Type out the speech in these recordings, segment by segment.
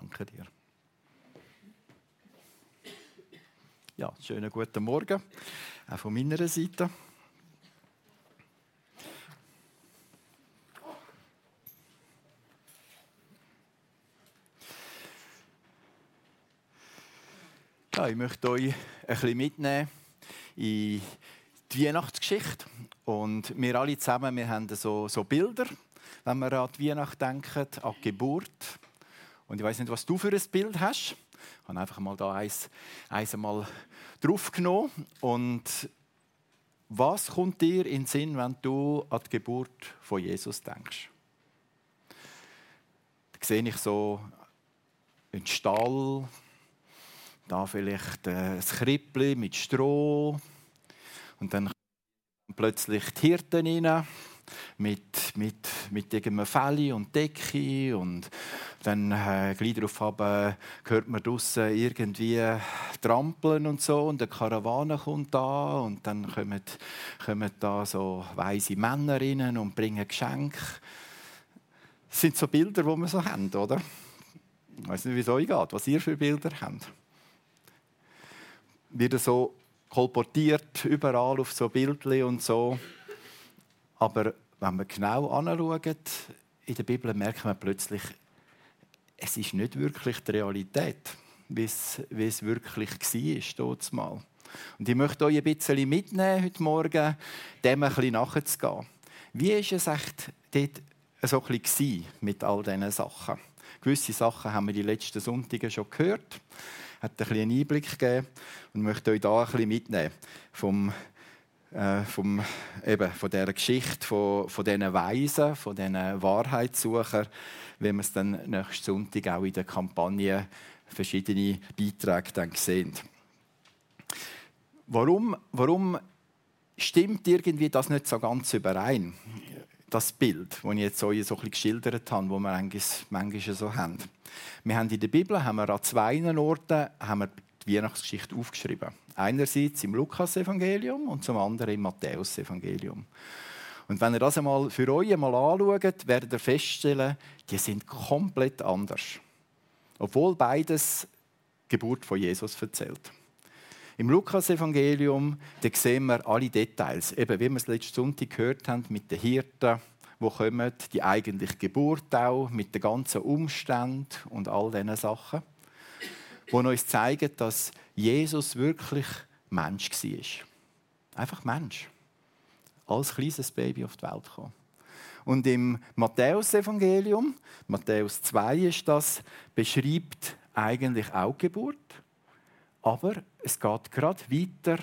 Danke dir. Ja, schönen guten Morgen, auch von meiner Seite. Ja, ich möchte euch ein bisschen mitnehmen in die Weihnachtsgeschichte. Und wir alle zusammen, wir haben so, so Bilder, wenn wir an die Weihnacht denken, an die Geburt. Und ich weiß nicht, was du für ein Bild hast. Ich habe einfach mal da eins, eins mal draufgenommen. Und was kommt dir in den Sinn, wenn du an die Geburt von Jesus denkst? Da sehe ich so einen Stall, da vielleicht äh, ein Krippli mit Stroh und dann plötzlich die Hirten rein mit, mit, mit irgendeinem und Decke und dann äh, gleich darauf haben, hört man draussen irgendwie trampeln und so und eine Karawane kommt da und dann kommen, kommen da so weise Männer rein und bringen Geschenke. Das sind so Bilder, die wir so haben, oder? Ich weiß nicht, wie es euch geht, was ihr für Bilder habt wird so kolportiert, überall auf so Bildchen und so. Aber wenn man genau anschaut, in der Bibel merkt man plötzlich, es ist nicht wirklich die Realität, wie es, wie es wirklich war, dort. Und ich möchte euch ein bisschen mitnehmen heute Morgen, dem ein bisschen nachzugehen. Wie war es echt dort so ein bisschen mit all diesen Sachen? Gewisse Sachen haben wir die letzten Sonntage schon gehört hat ein einen Einblick gegeben und möchte euch da ein bisschen mitnehmen vom, äh, vom, eben, von dieser Geschichte, von, von diesen Weisen, von diesen Wahrheitssuchern, wie wir es dann nächsten Sonntag auch in der Kampagne verschiedene Beiträge dann sehen. Warum, warum stimmt irgendwie das nicht so ganz überein? das Bild, das ich jetzt euch so ein bisschen geschildert habe, das wir eigentlich manchmal so haben. Wir haben in der Bibel haben wir an zwei Orten haben wir Weihnachtsgeschichte aufgeschrieben. Einerseits im Lukas-Evangelium und zum anderen im Matthäus-Evangelium. Und wenn ihr das einmal für euch einmal anschaut, werdet ihr feststellen, die sind komplett anders. Obwohl beides die Geburt von Jesus erzählt. Im Lukas-Evangelium sehen wir alle Details. Eben, wie wir es letzten Sonntag gehört haben, mit den Hirten, die kommen, die eigentliche Geburt auch, mit den ganzen Umständen und all diesen Sachen, die uns zeigen, dass Jesus wirklich Mensch war. Einfach Mensch. Als kleines Baby auf die Welt gekommen. Und im Matthäus-Evangelium, Matthäus 2 ist das, beschreibt eigentlich auch Geburt. Aber es geht gerade weiter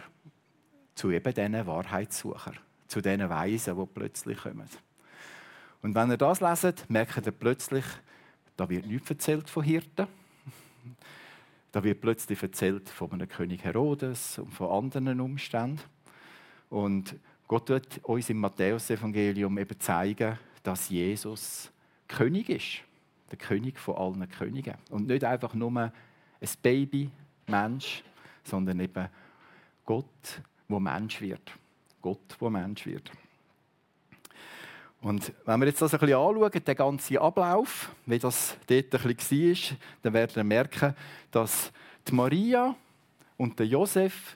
zu eben diesen Wahrheitssuchern, zu diesen Weisen, die plötzlich kommen. Und wenn ihr das leset, merkt ihr plötzlich, da wird nichts erzählt von Hirten. Da wird plötzlich erzählt von einem König Herodes und von anderen Umständen. Und Gott wird uns im Matthäusevangelium eben zeigen, dass Jesus König ist. Der König von allen Königen. Und nicht einfach nur ein Baby, Mensch, sondern eben Gott, wo Mensch wird. Gott, wo Mensch wird. Und wenn wir jetzt das ein bisschen anschauen, den ganzen Ablauf, wie das dort ein bisschen war, dann werden wir merken, dass die Maria und der Josef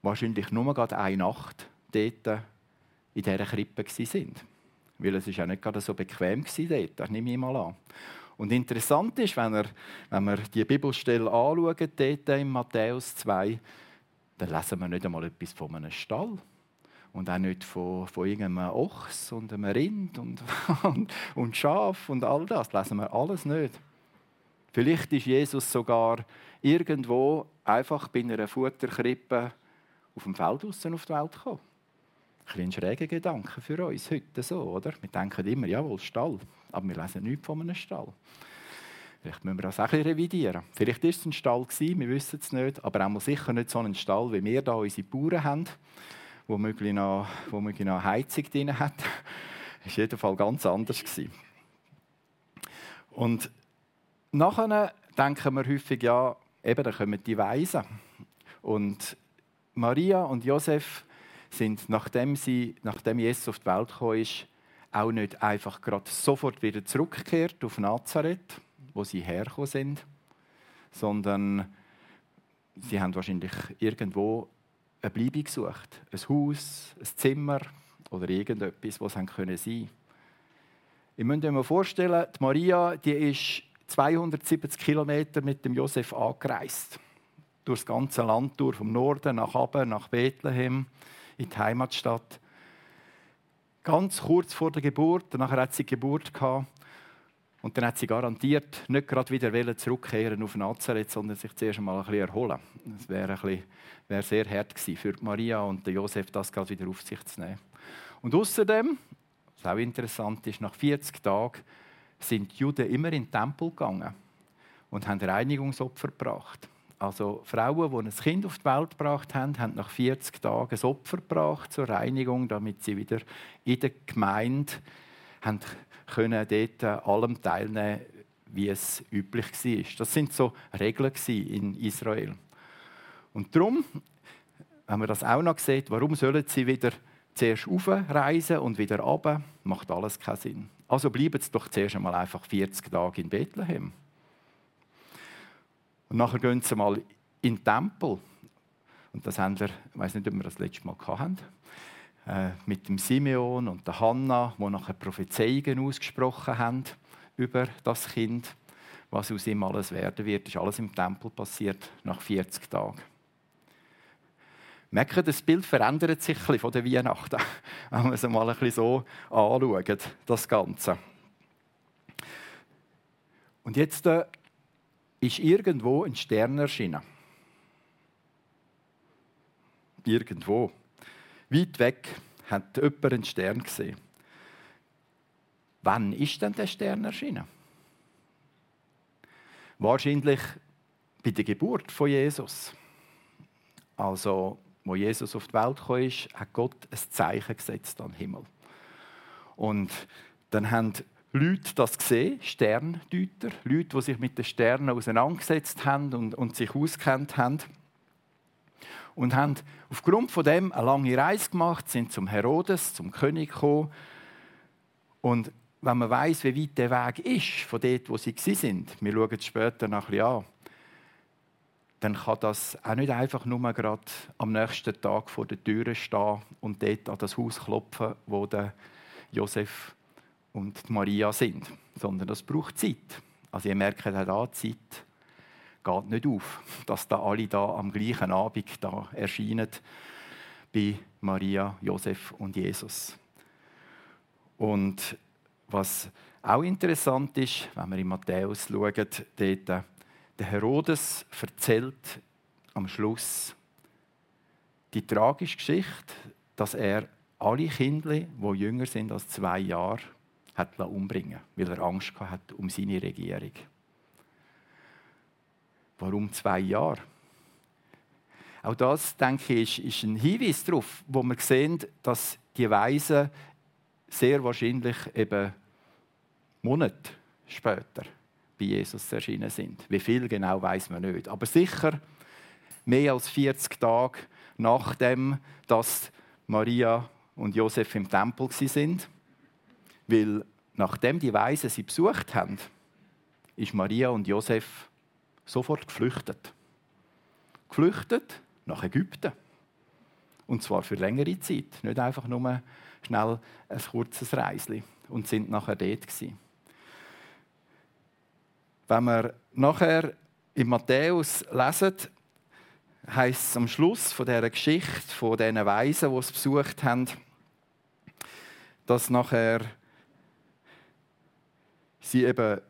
wahrscheinlich nur gerade eine Nacht dort in dieser Krippe waren. Weil es auch nicht gerade so bequem war dort, das nehme ich mal an. Und interessant ist, wenn wir, wenn wir die Bibelstelle anschauen, dort in Matthäus 2, dann lesen wir nicht einmal etwas von einem Stall. Und auch nicht von, von irgendeinem Ochs und einem Rind und, und, und Schaf und all das. Das lesen wir alles nicht. Vielleicht ist Jesus sogar irgendwo einfach bei einer Futterkrippe auf dem Feld draussen auf die Welt gekommen. Ein, ein schräger Gedanke für uns heute so, oder? Wir denken immer, jawohl, Stall. Aber wir lesen nichts von einem Stall. Vielleicht müssen wir das auch ein bisschen revidieren. Vielleicht war es ein Stall, wir wissen es nicht, aber auch sicher nicht so ein Stall, wie wir hier unsere Bauern haben, wo möglich noch, wo möglich noch Heizung drin hat. Das war jedenfalls ganz anders. Und nachher denken wir häufig, ja, eben, da kommen die Weisen. Und Maria und Josef sind, nachdem, sie, nachdem Jesus auf die Welt gekommen ist, auch nicht einfach gerade sofort wieder zurückgekehrt auf Nazareth, wo sie hergekommen sind, sondern sie haben wahrscheinlich irgendwo eine Bleibe gesucht. Ein Haus, ein Zimmer oder irgendetwas, was sein können sein. Ich euch mal vorstellen, die Maria, die ist 270 Kilometer mit dem Josef angereist. Durch das ganze Land durch, vom Norden nach Aben, nach Bethlehem, in die Heimatstadt. Ganz kurz vor der Geburt, danach hat sie Geburt gehabt. Und dann hat sie garantiert nicht gerade wieder zurückkehren auf Nazareth, sondern sich zuerst einmal ein bisschen erholen. Das wäre, wäre sehr hart gewesen für Maria und Josef, das gerade wieder auf sich zu nehmen. Und außerdem, was auch interessant ist, nach 40 Tagen sind die Juden immer in den Tempel gegangen und haben Reinigungsopfer gebracht. Also Frauen, die ein Kind auf die Welt gebracht haben, haben nach 40 Tagen ein Opfer gebracht zur Reinigung, damit sie wieder in der Gemeinde haben können dort allem teilnehmen, wie es üblich war. Das sind so Regeln in Israel. Und darum, wenn man das auch noch sieht, warum sollen sie wieder zuerst aufreisen und wieder runter, macht alles keinen Sinn. Also bleiben sie doch zuerst einmal einfach 40 Tage in Bethlehem. Und nachher gehen sie mal in den Tempel. Und das haben wir, ich weiß nicht, ob wir das letzte Mal hatten, äh, mit dem Simeon und der Hanna, die nachher Prophezeiungen ausgesprochen haben über das Kind, was aus ihm alles werden wird. Ist alles im Tempel passiert nach 40 Tagen. Merken, das Bild verändert sich ein von der Weihnachten, wenn wir es mal ein bisschen so anschauen, das Ganze. Und jetzt äh, ist irgendwo ein Stern erschienen. Irgendwo. Weit weg hat jemand einen Stern gesehen. Wann ist denn der Stern erschienen? Wahrscheinlich bei der Geburt von Jesus. Also wo Jesus auf die Welt kam, hat Gott ein Zeichen gesetzt am Himmel. Und dann haben Leute das gesehen, Sterndeuter, Leute, die sich mit den Sternen auseinandergesetzt haben und, und sich auskennt haben. Und haben aufgrund von dem eine lange Reise gemacht, sind zum Herodes, zum König gekommen. Und wenn man weiß, wie weit der Weg ist, von dort, wo sie sind, wir schauen es später noch ein bisschen an, dann kann das auch nicht einfach nur gerade am nächsten Tag vor der Tür stehen und dort an das Haus klopfen, wo der Josef und Maria sind, sondern das braucht Zeit. Also ihr merkt auch da, Zeit geht nicht auf, dass da alle da am gleichen Abend da erscheinen bei Maria, Josef und Jesus. Und was auch interessant ist, wenn wir in Matthäus schauen, dort der Herodes erzählt am Schluss die tragische Geschichte, dass er alle Kinder, die jünger sind als zwei Jahre, hat umbringen weil er Angst hatte um seine Regierung. Warum zwei Jahre? Auch das, denke ich, ist ein Hinweis darauf, wo wir sehen, dass die Weisen sehr wahrscheinlich eben Monate später bei Jesus erschienen sind. Wie viel genau weiß man nicht. Aber sicher mehr als 40 Tage nachdem, dass Maria und Josef im Tempel sind, weil nachdem die Weisen sie besucht haben, ist Maria und Josef sofort geflüchtet. Geflüchtet nach Ägypten. Und zwar für längere Zeit, nicht einfach nur schnell ein kurzes Reisli und sind nachher dort gewesen. Wenn wir nachher in Matthäus lesen, heißt es am Schluss von dieser Geschichte, von diesen Weisen, die es besucht haben, dass nachher sie eben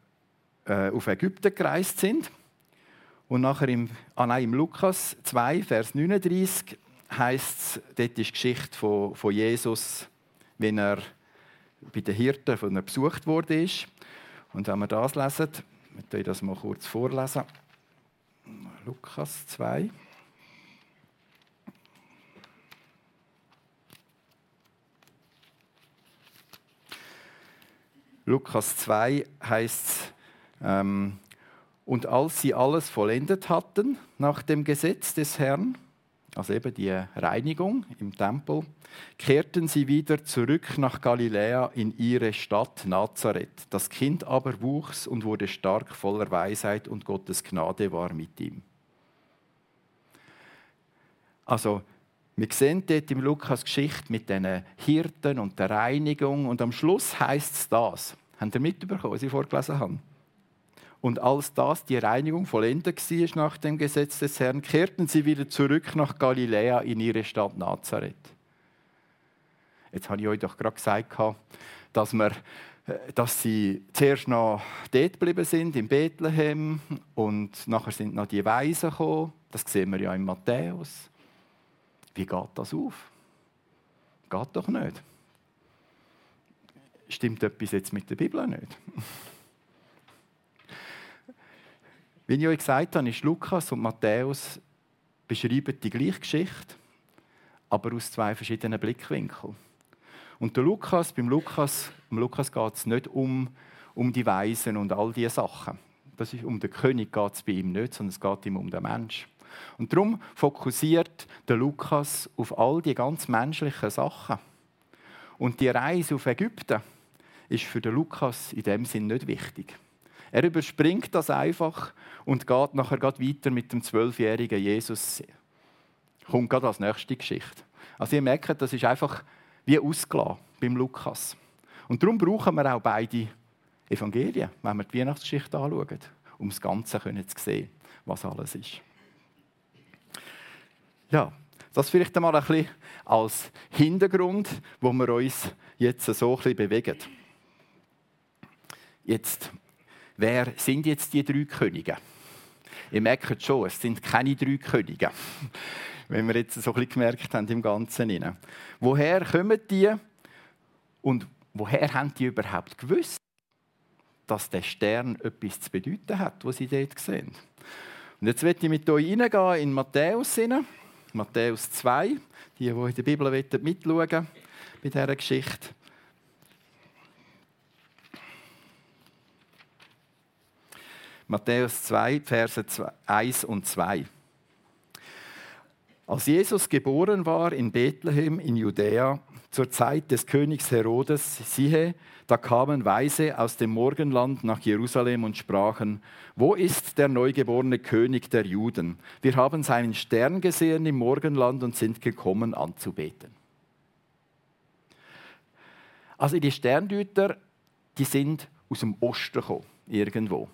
äh, auf Ägypten gereist sind. Und nachher im, ah nein, im Lukas 2, Vers 39 heißt es, dort ist die Geschichte von, von Jesus, wenn er bei den Hirten von er besucht wurde. Und wenn wir das lesen, ich möchte das mal kurz vorlesen. Lukas 2. Lukas 2 heißt ähm, und als sie alles vollendet hatten nach dem Gesetz des Herrn, also eben die Reinigung im Tempel, kehrten sie wieder zurück nach Galiläa in ihre Stadt Nazareth. Das Kind aber wuchs und wurde stark voller Weisheit und Gottes Gnade war mit ihm. Also, wir sehen dort im Lukas Geschichte mit den Hirten und der Reinigung und am Schluss heißt es das. Habt ihr mitbekommen, was ich vorgelesen habe? Und als das die Reinigung vollendet war nach dem Gesetz des Herrn, kehrten sie wieder zurück nach Galiläa in ihre Stadt Nazareth. Jetzt habe ich euch doch gerade gesagt, dass, wir, äh, dass sie zuerst noch dort geblieben sind, in Bethlehem, und nachher sind noch die Weisen gekommen. Das sehen wir ja in Matthäus. Wie geht das auf? Geht doch nicht. Stimmt etwas jetzt mit der Bibel nicht? Wie ich euch gesagt habe, ist Lukas und Matthäus beschreiben die gleiche Geschichte, aber aus zwei verschiedenen Blickwinkeln. Und der Lukas, beim Lukas, um Lukas geht es nicht um, um die Weisen und all diese Sachen. Das ist, um den König geht es bei ihm nicht, sondern es geht ihm um den Mensch. Und darum fokussiert der Lukas auf all die ganz menschlichen Sachen. Und die Reise auf Ägypten ist für den Lukas in dem Sinn nicht wichtig. Er überspringt das einfach und geht nachher weiter mit dem zwölfjährigen Jesus. Kommt gerade als nächste Geschichte. Also ihr merkt, das ist einfach wie ausgelassen beim Lukas. Und darum brauchen wir auch beide Evangelien, wenn wir die Weihnachtsgeschichte anschauen, um das Ganze zu sehen, was alles ist. Ja, das vielleicht einmal ein bisschen als Hintergrund, wo wir uns jetzt so ein bisschen bewegen. Jetzt Wer sind jetzt die drei Könige? Ihr merkt schon, es sind keine drei Könige. Wenn wir jetzt so ein bisschen gemerkt haben im Ganzen. Woher kommen die und woher haben die überhaupt gewusst, dass der Stern etwas zu bedeuten hat, was sie dort sehen? Und jetzt werde ich mit euch reingehen in Matthäus Matthäus 2, die, die in der Bibel mitschauen bei dieser Geschichte. Matthäus 2, Verse 1 und 2. Als Jesus geboren war in Bethlehem in Judäa zur Zeit des Königs Herodes, siehe, da kamen Weise aus dem Morgenland nach Jerusalem und sprachen, wo ist der neugeborene König der Juden? Wir haben seinen Stern gesehen im Morgenland und sind gekommen anzubeten. Also die Sterndeuter, die sind aus dem Osten gekommen, irgendwo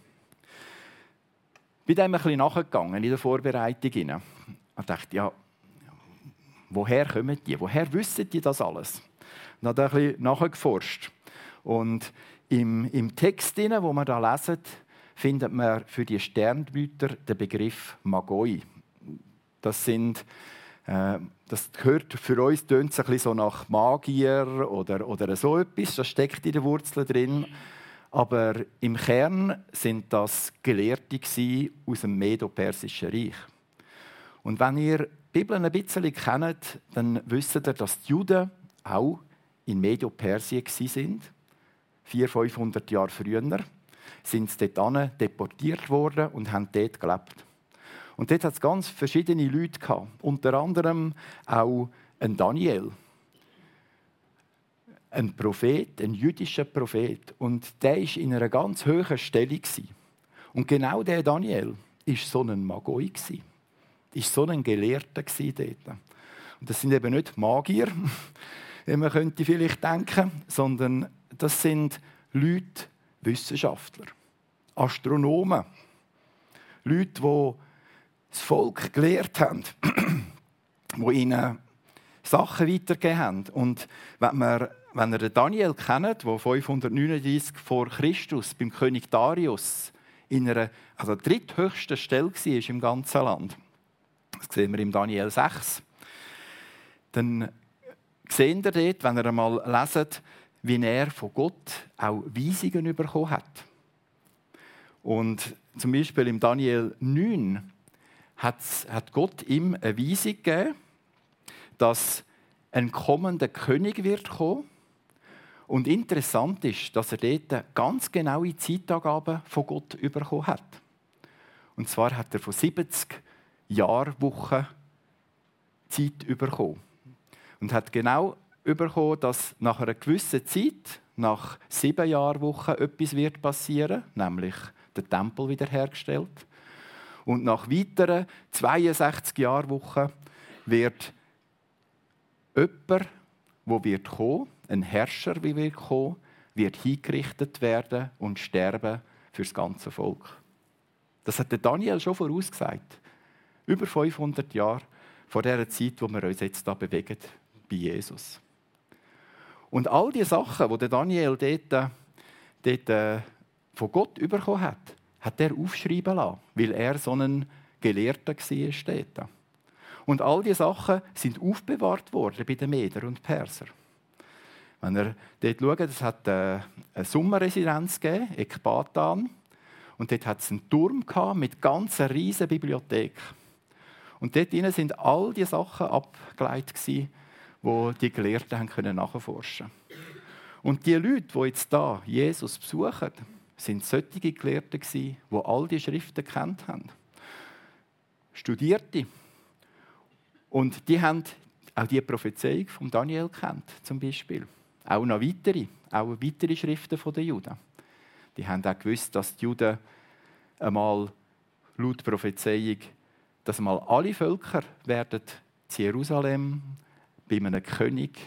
bin dem ein bisschen nachgegangen in der Vorbereitung. Und dachte, ja, woher kommen die? Woher wissen die das alles? Und habe ein bisschen nachgeforscht. Und im, im Text, den wir da lesen, findet man für die Sterndeuter den Begriff Magoi. Das sind äh, das gehört für uns tönt es ein bisschen so nach Magier oder, oder so etwas. Das steckt in den Wurzeln drin. Aber im Kern sind das Gelehrte aus dem Medo-Persischen Reich. Und wenn ihr die Bibel ein bisschen kennt, dann wisst ihr, dass die Juden auch in Medo-Persien sind. 400, 500 Jahre früher sind sie dort deportiert worden und haben dort gelebt. Und dort hat es ganz verschiedene Leute gehabt. Unter anderem auch ein Daniel ein Prophet, ein jüdischer Prophet. Und der war in einer ganz hohen Stellung. Und genau der Daniel war so ein Magoi. War so ein Gelehrter dort. Und das sind eben nicht Magier, wie man könnte vielleicht denken, sondern das sind Leute, Wissenschaftler, Astronomen, Leute, die das Volk gelehrt haben, die ihnen Sachen weitergegeben haben. Und wenn man wenn ihr Daniel kennt, der 539 vor Christus beim König Darius in einer also dritthöchsten Stelle war im ganzen Land, das sehen wir im Daniel 6, dann seht ihr dort, wenn ihr einmal leset, wie er von Gott auch Weisungen bekommen hat. Und zum Beispiel im Daniel 9 hat Gott ihm eine Weisung gegeben, dass ein kommender König wird kommen und interessant ist, dass er dort ganz genaue Zeitangaben von Gott bekommen hat. Und zwar hat er von 70 Jahrwochen Zeit bekommen. Und hat genau bekommen, dass nach einer gewissen Zeit, nach sieben Jahrwochen, etwas wird passieren, nämlich der Tempel wiederhergestellt. Und nach weiteren 62 Jahrwochen wird jemand, der wird kommen, ein Herrscher, wie wird kommen, wird hingerichtet werden und sterben für das ganze Volk. Das hat Daniel schon vorausgesagt. Über 500 Jahre vor der Zeit, wo wir uns jetzt da bewegen, bei Jesus. Und all die Sachen, die Daniel dort, dort äh, von Gott bekommen hat, hat er aufschreiben lassen, weil er so ein Gelehrter war. Und all diese Sachen sind aufbewahrt worden bei den Meder und Perser. Wenn ihr dort schaut, es hat äh, eine Sommerresidenz gegeben, Ekbatan. Und dort hat es einen Turm mit ganz einer riesigen Bibliothek. Und dort drinnen sind all die Sachen abgeleitet, die die Gelehrten haben nachforschen konnten. Und die Leute, die jetzt da Jesus besuchen, sind solche Gelehrte die all die Schriften kennt haben. Studierte. Und die haben auch die Prophezeiung von Daniel kennt, zum Beispiel. Auch noch weitere, auch weitere Schriften der Juden. Die haben auch gewusst, dass die Juden einmal laut Prophezeiung, dass mal alle Völker werden zu Jerusalem bei einem König,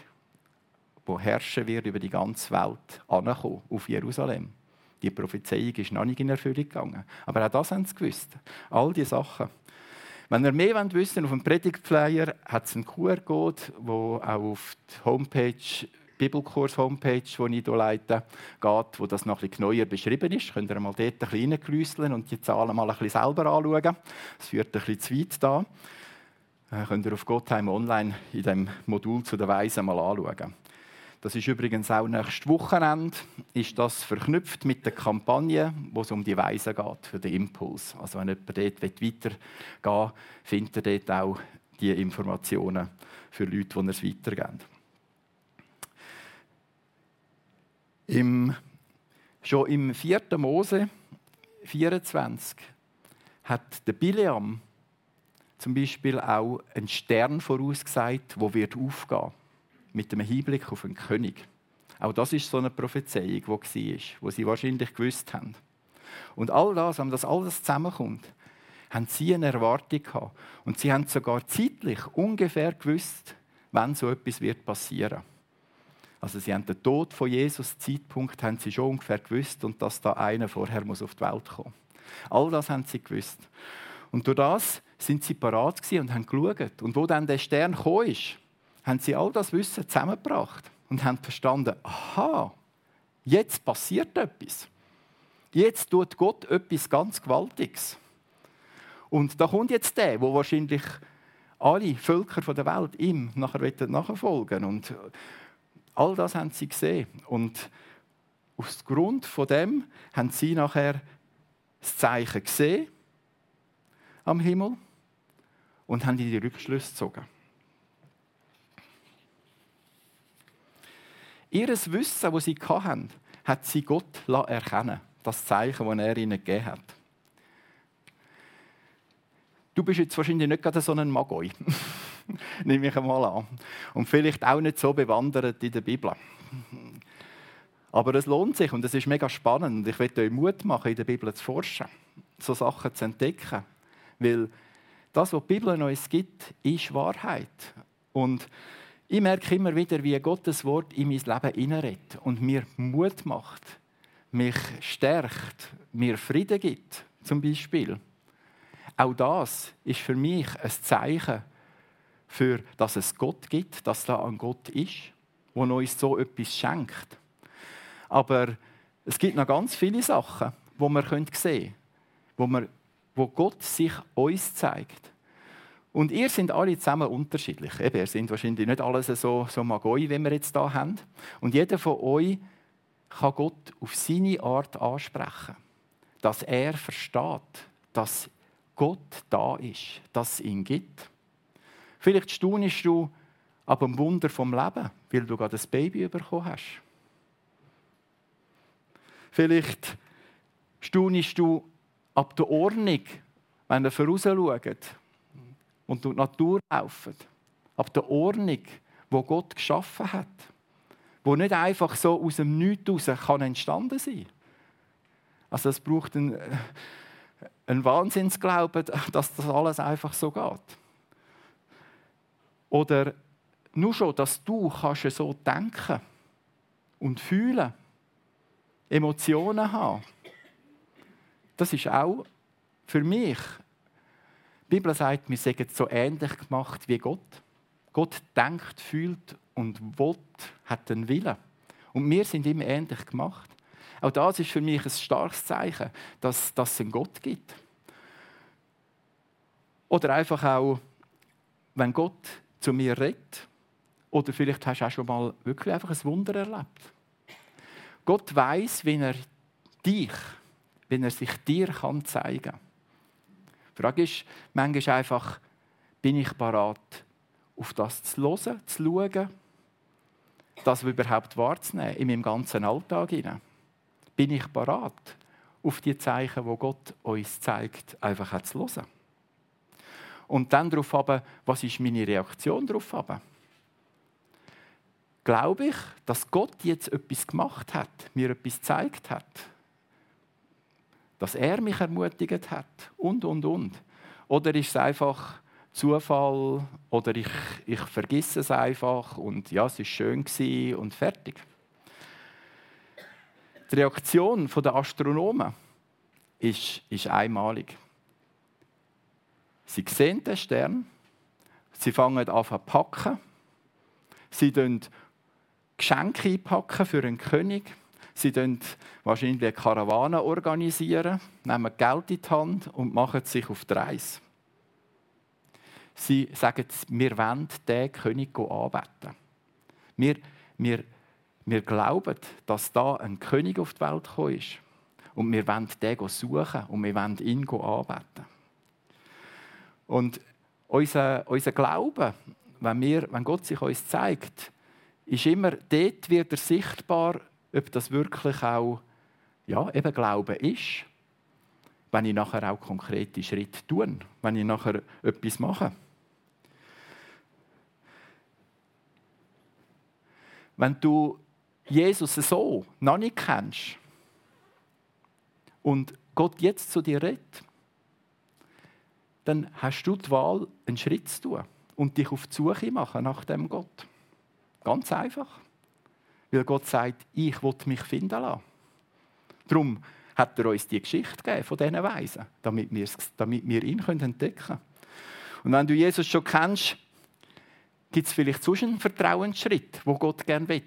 der herrschen wird über die ganze Welt, ankommen, auf Jerusalem. Die Prophezeiung ist noch nicht in Erfüllung gegangen. Aber auch das haben sie gewusst. All diese Sachen. Wenn ihr mehr wissen wollt, auf dem Predigtflyer hat es einen QR-Code, der auch auf die Homepage Bibelkurs-Hompage, die ich hier leite, geht, wo das noch bisschen neuer beschrieben ist. Könnt ihr mal dort ein bisschen reinglüsseln und die Zahlen mal ein bisschen selber anschauen. Das führt ein bisschen zu weit da. Äh, könnt ihr auf Gottheim online in dem Modul zu den Weisen mal anschauen. Das ist übrigens auch nächstes Wochenende ist das verknüpft mit der Kampagne, wo es um die Weisen geht, für den Impuls. Also wenn jemand dort weitergehen will, findet er dort auch die Informationen für Leute, die es weitergeben. Im, schon im 4. Mose 24 hat der Bileam zum Beispiel auch einen Stern vorausgesagt, wird aufgehen mit einem Hinblick auf einen König. Auch das ist so eine Prophezeiung, die war, wo sie wahrscheinlich gewusst haben. Und all das, wenn das alles zusammenkommt, haben sie eine Erwartung gehabt. Und sie haben sogar zeitlich ungefähr gewusst, wann so etwas wird passieren. Also sie haben den Tod von Jesus Zeitpunkt haben sie schon ungefähr gewusst und dass da einer vorher muss auf die Welt kommen. All das haben sie gewusst. Und durch das sind sie parat und haben geschaut. Und wo dann der Stern gekommen ist, haben sie all das Wissen zusammengebracht und haben verstanden, aha, jetzt passiert etwas. Jetzt tut Gott etwas ganz Gewaltiges. Und da kommt jetzt der, wo wahrscheinlich alle Völker der Welt ihm nachher nachfolgen und all das haben sie gesehen. Und aus Grund von dem haben sie nachher das Zeichen gesehen am Himmel und haben die Rückschlüsse gezogen. Ihr Wissen, das sie hatten, hat sie Gott erkennen Das Zeichen, das er ihnen gegeben hat. Du bist jetzt wahrscheinlich nicht gerade so ein Magoi. Nehme ich einmal an. Und vielleicht auch nicht so bewandert in der Bibel. Aber es lohnt sich und es ist mega spannend. Ich möchte euch Mut machen, in der Bibel zu forschen, so Sachen zu entdecken. Weil das, was die Bibel uns gibt, ist Wahrheit. Und ich merke immer wieder, wie Gottes Wort in mein Leben hineinredet und mir Mut macht, mich stärkt, mir Frieden gibt, zum Beispiel. Auch das ist für mich ein Zeichen, für, dass es Gott gibt, dass da ein Gott ist, der uns so etwas schenkt. Aber es gibt noch ganz viele Sachen, wo wir sehen können, wo, wir, wo Gott sich uns zeigt. Und ihr seid alle zusammen unterschiedlich. Eben, ihr seid wahrscheinlich nicht alle so, so Magoi, wie wir jetzt hier haben. Und jeder von euch kann Gott auf seine Art ansprechen. Dass er versteht, dass Gott da ist, dass es ihn gibt. Vielleicht staunst du ab dem Wunder vom Leben, weil du gerade ein Baby bekommen hast. Vielleicht staunst du ab der Ordnung, wenn ihr vorausschaut und durch die Natur laufen. ab der Ordnung, wo Gott geschaffen hat, wo nicht einfach so aus dem Nichts kann entstanden sein. Also es braucht einen, einen Wahnsinnsglauben, dass das alles einfach so geht. Oder nur schon, dass du kannst so denken und fühlen, Emotionen haben. Das ist auch für mich. Die Bibel sagt, wir sind so ähnlich gemacht wie Gott. Gott denkt, fühlt und will, hat den Willen. Und wir sind ihm ähnlich gemacht. Auch das ist für mich ein starkes Zeichen, dass, dass es einen Gott gibt. Oder einfach auch, wenn Gott zu mir redet, oder vielleicht hast du auch schon mal wirklich einfach ein Wunder erlebt. Gott weiß, wie er dich, wenn er sich dir kann zeigen kann. Die Frage ist manchmal einfach, bin ich parat, auf das zu hören, zu schauen, das überhaupt wahrzunehmen in meinem ganzen Alltag? Bin ich parat, auf die Zeichen, wo Gott uns zeigt, einfach zu hören? Und dann darauf haben, was ist meine Reaktion darauf? Haben? Glaube ich, dass Gott jetzt etwas gemacht hat, mir etwas gezeigt hat, dass er mich ermutigt hat und, und, und. Oder ist es einfach Zufall oder ich, ich vergesse es einfach und ja, es war schön und fertig. Die Reaktion der Astronomen ist, ist einmalig. Sie sehen den Stern, sie fangen an zu packen, sie Geschenke einpacken für einen König. Sie wahrscheinlich eine Karawane, organisieren, nehmen Geld in die Hand und machen sich auf die Reise. Sie sagen, wir wollen den König anbeten. Wir, wir, wir glauben, dass da ein König auf die Welt gekommen ist. Und wir wollen den suchen und wir wollen ihn anbeten. Und unser, unser Glaube, wenn, wir, wenn Gott sich uns zeigt, ist immer, dort wird er sichtbar, ob das wirklich auch ja, eben Glauben ist, wenn ich nachher auch konkrete Schritte tue, wenn ich nachher etwas mache. Wenn du Jesus so noch nicht kennst und Gott jetzt zu dir redet, dann hast du die Wahl, einen Schritt zu tun und dich auf die Suche machen nach dem Gott. Ganz einfach. Weil Gott sagt, ich will mich finden lassen. Darum hat er uns die Geschichte gegeben von diesen Weisen, damit wir, damit wir ihn entdecken können. Und wenn du Jesus schon kennst, gibt es vielleicht sonst einen Vertrauensschritt, wo Gott gerne will,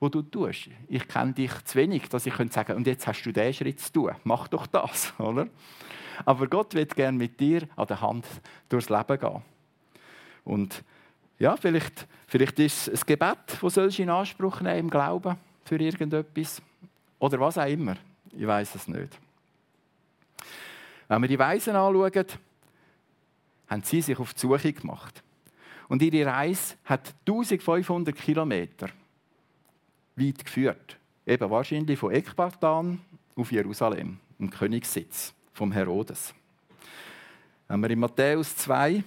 wo du tust. Ich kenne dich zu wenig, dass ich sagen könnte, und jetzt hast du diesen Schritt zu tun. Mach doch das, oder? Aber Gott will gerne mit dir an der Hand durchs Leben gehen. Und ja, vielleicht, vielleicht ist es ein Gebet, das du in Anspruch nehmen im Glauben für irgendetwas. Oder was auch immer. Ich weiß es nicht. Wenn wir die Weisen anschauen, haben sie sich auf die Suche gemacht. Und ihre Reise hat 1500 Kilometer weit geführt. Eben wahrscheinlich von Ekbatan auf Jerusalem, dem Königssitz vom Herodes. Wenn wir in Matthäus 2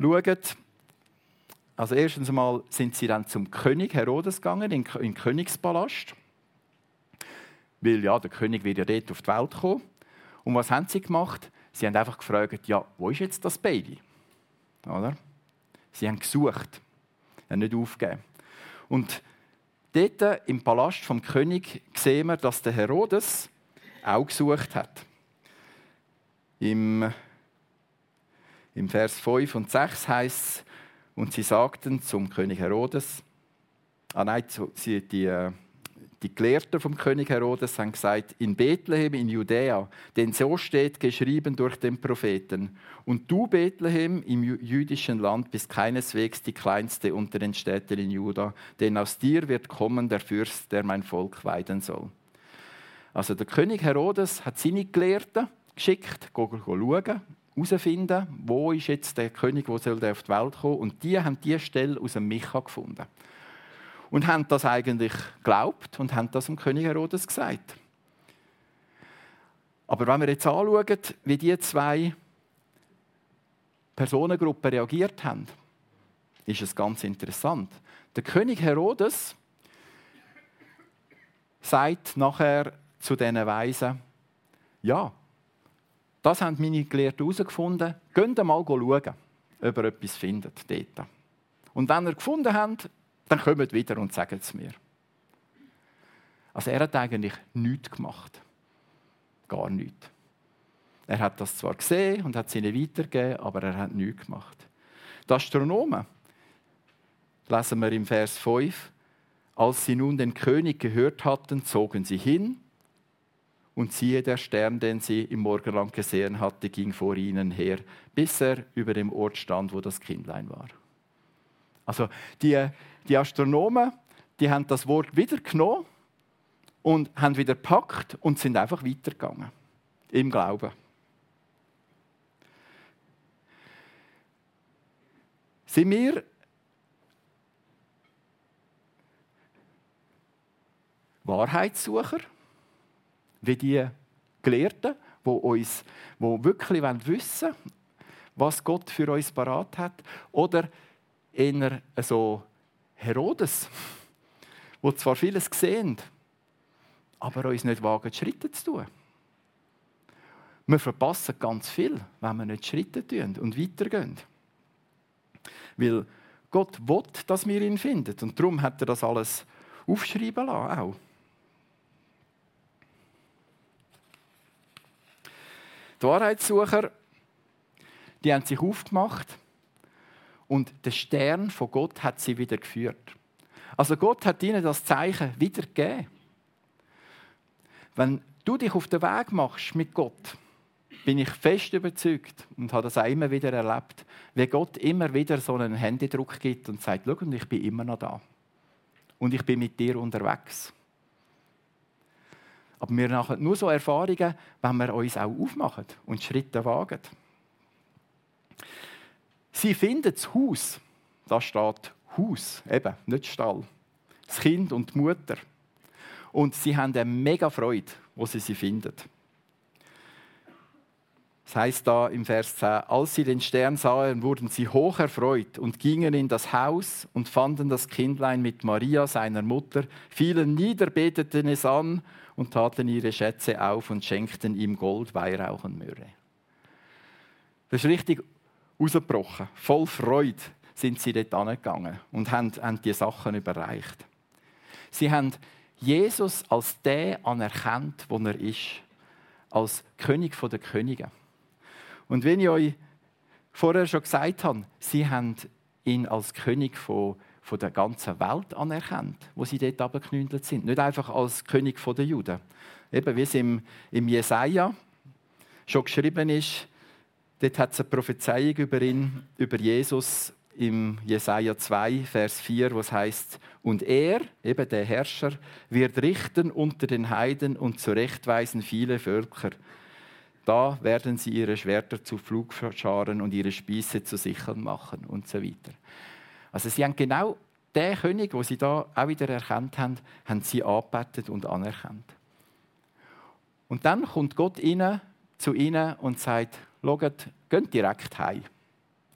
schauen, also erstens einmal sind sie dann zum König Herodes gegangen, in den Königspalast. Weil ja, der König wird ja dort auf die Welt kommen. Und was haben sie gemacht? Sie haben einfach gefragt, ja, wo ist jetzt das Baby? Oder? Sie haben gesucht, haben nicht aufgegeben. Und dort im Palast vom König sehen wir, dass der Herodes auch gesucht hat. Im, im Vers 5 und 6 heißt es, und sie sagten zum König Herodes, ah nein, die, die, äh, die Gelehrten vom König Herodes haben gesagt, in Bethlehem in Judäa, denn so steht geschrieben durch den Propheten. Und du, Bethlehem, im jüdischen Land, bist keineswegs die kleinste unter den Städten in Juda, denn aus dir wird kommen der Fürst, der mein Volk weiden soll. Also der König Herodes hat seine Gelehrten geschickt, schauen, herausfinden, wo ist jetzt der König, wo soll der auf die Welt kommen. Und die haben diese Stelle aus dem Micha gefunden. Und haben das eigentlich geglaubt und haben das dem König Herodes gesagt. Aber wenn wir jetzt anschauen, wie die zwei Personengruppen reagiert haben, ist es ganz interessant. Der König Herodes sagt nachher zu diesen Weisen, ja, das haben meine Gelehrten herausgefunden, geht mal schauen, ob ihr etwas findet dort. Und wenn ihr gefunden habt, dann kommt wieder und sagt es mir. Also er hat eigentlich nichts gemacht. Gar nichts. Er hat das zwar gesehen und hat es ihnen weitergegeben, aber er hat nichts gemacht. Die Astronomen, lesen wir im Vers 5, als sie nun den König gehört hatten, zogen sie hin, und siehe, der Stern, den sie im Morgenland gesehen hatte, ging vor ihnen her, bis er über dem Ort stand, wo das Kindlein war. Also die, die Astronomen, die haben das Wort wieder genommen und haben wieder gepackt und sind einfach weitergegangen. Im Glauben. Sind wir Wahrheitssucher, wie die Gelehrten, die, uns, die wirklich wissen wollen, was Gott für uns parat hat? Oder eher so Herodes, wo zwar vieles sehen, aber uns nicht wagen, Schritte zu tun. Wir verpassen ganz viel, wenn wir nicht Schritte tun und weitergehen. Weil Gott will, dass wir ihn finden. Und darum hat er das alles aufschreiben lassen. Auch. Die Wahrheitssucher, die haben sich aufgemacht und der Stern von Gott hat sie wieder geführt. Also Gott hat ihnen das Zeichen wieder gegeben. Wenn du dich auf den Weg machst mit Gott, bin ich fest überzeugt und habe das auch immer wieder erlebt, wie Gott immer wieder so einen Händedruck gibt und sagt, schau, ich bin immer noch da. Und ich bin mit dir unterwegs. Aber wir machen nur so Erfahrungen, wenn wir uns auch aufmachen und Schritte wagen. Sie finden das Haus. Da steht Haus, eben, nicht Stall. Das Kind und die Mutter. Und sie haben eine mega Freude, wo sie sie finden. Das heißt da im Vers 10, als sie den Stern sahen, wurden sie hoch erfreut und gingen in das Haus und fanden das Kindlein mit Maria, seiner Mutter, fielen nieder, beteten es an und taten ihre Schätze auf und schenkten ihm Gold, Weihrauch und Myrrhe. Das ist richtig ausgebrochen. Voll Freude sind sie dort angegangen und haben, haben die Sachen überreicht. Sie haben Jesus als der anerkannt, wo er ist, als König der Könige. Und wenn ich euch vorher schon gesagt habe, sie haben ihn als König von von der ganzen Welt anerkannt, wo sie dort abgeknündelt sind. Nicht einfach als König der Juden. Eben, wie es im, im Jesaja schon geschrieben ist, dort hat es eine Prophezeiung über ihn, über Jesus im Jesaja 2, Vers 4, wo es heißt: Und er, eben der Herrscher, wird richten unter den Heiden und zurechtweisen viele Völker. Da werden sie ihre Schwerter zu Flugscharen und ihre Spieße zu Sicheln machen und so weiter. Also sie haben genau den König, den sie da auch wieder erkannt haben, haben sie angebetet und anerkannt. Und dann kommt Gott ihnen, zu ihnen und sagt, schaut, geht direkt heim.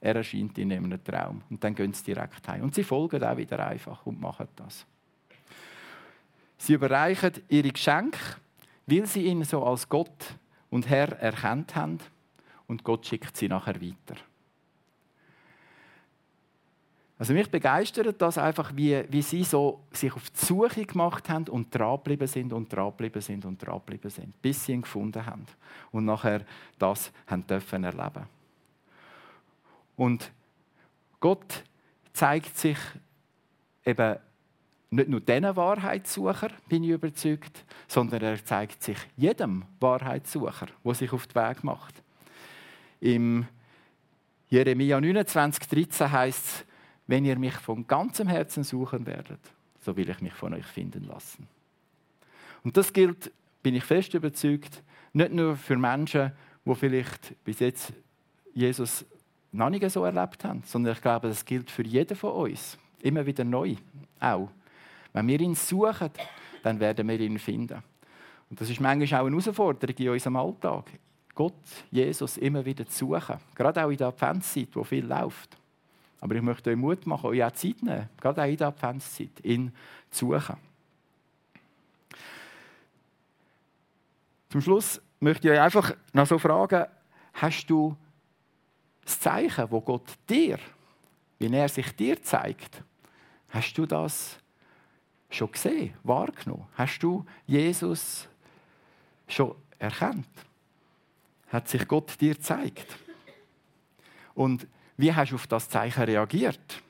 Er erscheint ihnen in einem Traum. Und dann gehen sie direkt heim. Und sie folgen auch wieder einfach und machen das. Sie überreichen ihre Geschenke, weil sie ihn so als Gott und Herr erkannt haben. Und Gott schickt sie nachher weiter. Also mich begeistert das einfach, wie, wie sie so sich auf die Suche gemacht haben und dranbleiben sind und dranbleiben sind und dranbleiben sind, bis sie ihn gefunden haben und nachher das haben dürfen erleben. Und Gott zeigt sich eben nicht nur diesen Wahrheitssucher, bin ich überzeugt, sondern er zeigt sich jedem Wahrheitssucher, der sich auf den Weg macht. Im Jeremia 29, 13 heißt es, wenn ihr mich von ganzem Herzen suchen werdet, so will ich mich von euch finden lassen. Und das gilt, bin ich fest überzeugt, nicht nur für Menschen, die vielleicht bis jetzt Jesus noch nicht so erlebt haben, sondern ich glaube, das gilt für jeden von uns. Immer wieder neu. Auch. Wenn wir ihn suchen, dann werden wir ihn finden. Und das ist manchmal auch eine Herausforderung in unserem Alltag. Gott, Jesus, immer wieder zu suchen. Gerade auch in der Adventszeit, wo viel läuft Aber ich möchte euch Mut machen, euch auch Zeit nehmen, gerade auch in der Adventszeit, ihn zu suchen. Zum Schluss möchte ich euch einfach noch so fragen, hast du das Zeichen, wo Gott dir, wie er sich dir zeigt, hast du das schon gesehen, wahrgenommen? Hast du Jesus schon erkannt? Hat sich Gott dir gezeigt? Und wie hast du auf das Zeichen reagiert?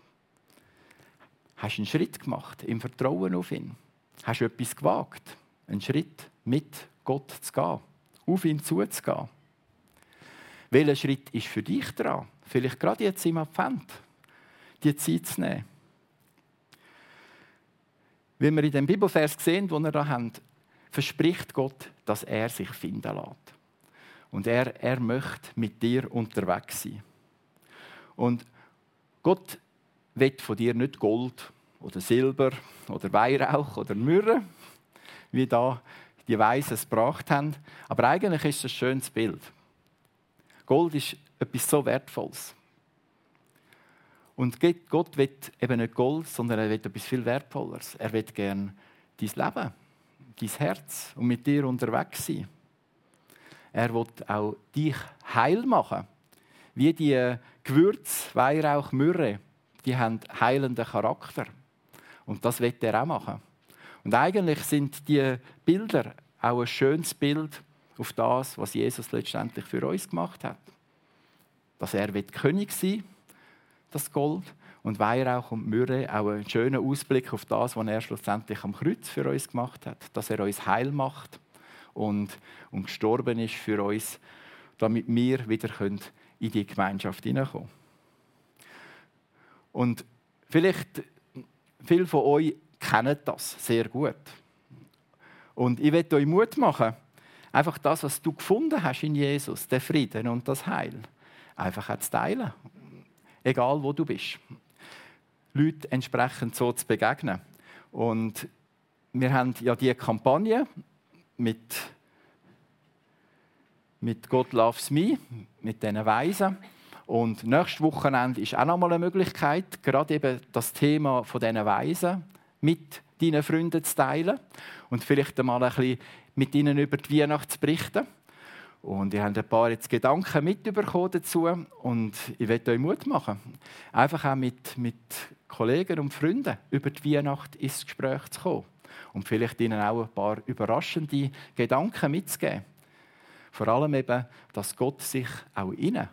Hast du einen Schritt gemacht im Vertrauen auf ihn? Hast du etwas gewagt, einen Schritt mit Gott zu gehen, auf ihn zuzugehen? Welcher Schritt ist für dich dran? Vielleicht gerade jetzt im Advent, die Zeit zu nehmen. Wie wir in dem Bibelvers sehen, den wir da haben, verspricht Gott, dass er sich finden lässt. Und er, er möchte mit dir unterwegs sein. Und Gott will von dir nicht Gold oder Silber oder Weihrauch oder Myrrhe, wie da die Weisen es gebracht haben. Aber eigentlich ist es ein schönes Bild. Gold ist etwas so Wertvolles. Und Gott will eben nicht Gold, sondern er will etwas viel Wertvolleres. Er will gerne dein Leben, dein Herz und mit dir unterwegs sein. Er will auch dich heil machen. Wie die Gewürz, Weihrauch, Myrrhe, die haben heilenden Charakter. Und das will er auch machen. Und eigentlich sind die Bilder auch ein schönes Bild auf das, was Jesus letztendlich für uns gemacht hat. Dass er wird König sein das Gold, und Weihrauch und Myrrhe auch einen schönen Ausblick auf das, was er schlussendlich am Kreuz für uns gemacht hat, dass er uns heil macht und, und gestorben ist für uns, damit wir wieder in die Gemeinschaft hineinkommen Und vielleicht viele von euch kennen das sehr gut. Und ich möchte euch Mut machen, einfach das, was du gefunden hast in Jesus, den Frieden und das Heil, einfach auch zu teilen. Egal wo du bist. Leute entsprechend so zu begegnen. Und wir haben ja die Kampagne mit, mit Gott loves me, mit diesen Weisen. Und nächstes Wochenende ist auch noch mal eine Möglichkeit, gerade eben das Thema von diesen Weisen mit deinen Freunden zu teilen und vielleicht einmal ein bisschen mit ihnen über die Weihnacht zu berichten. Und ich habe ein paar jetzt Gedanken mitbekommen dazu und ich möchte euch Mut machen, einfach auch mit, mit Kollegen und Freunden über die Weihnacht ins Gespräch zu kommen und vielleicht ihnen auch ein paar überraschende Gedanken mitzugeben. Vor allem eben, dass Gott sich auch ihnen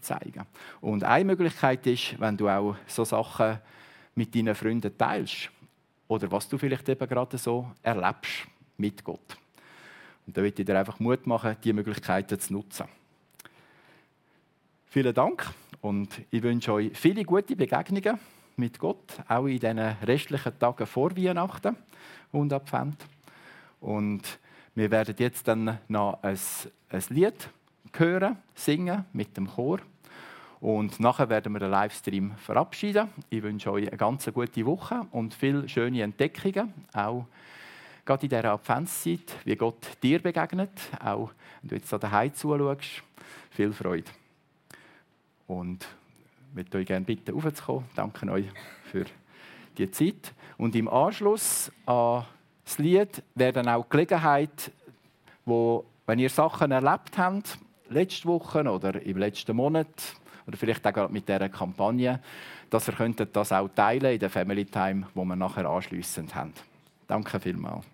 zeigen will. Und eine Möglichkeit ist, wenn du auch so Sachen mit deinen Freunden teilst oder was du vielleicht eben gerade so erlebst mit Gott. Und da möchte ich dir einfach Mut machen, diese Möglichkeiten zu nutzen. Vielen Dank und ich wünsche euch viele gute Begegnungen mit Gott, auch in diesen restlichen Tagen vor Weihnachten und Advent. Und wir werden jetzt dann noch ein, ein Lied hören, singen mit dem Chor. Und nachher werden wir den Livestream verabschieden. Ich wünsche euch eine ganz gute Woche und viele schöne Entdeckungen, auch gerade in dieser Adventszeit, wie Gott dir begegnet, auch wenn du jetzt so daheim zuschaust. Viel Freude. Und ich möchte euch gerne bitten, aufzukommen. Danke euch für die Zeit. Und im Anschluss an das Lied wäre dann auch die Gelegenheit, wo, wenn ihr Sachen erlebt habt, letzte Woche oder im letzten Monat, oder vielleicht auch gerade mit dieser Kampagne, dass ihr das auch teilen in der Family Time, wo wir nachher anschliessend haben. Danke vielmals.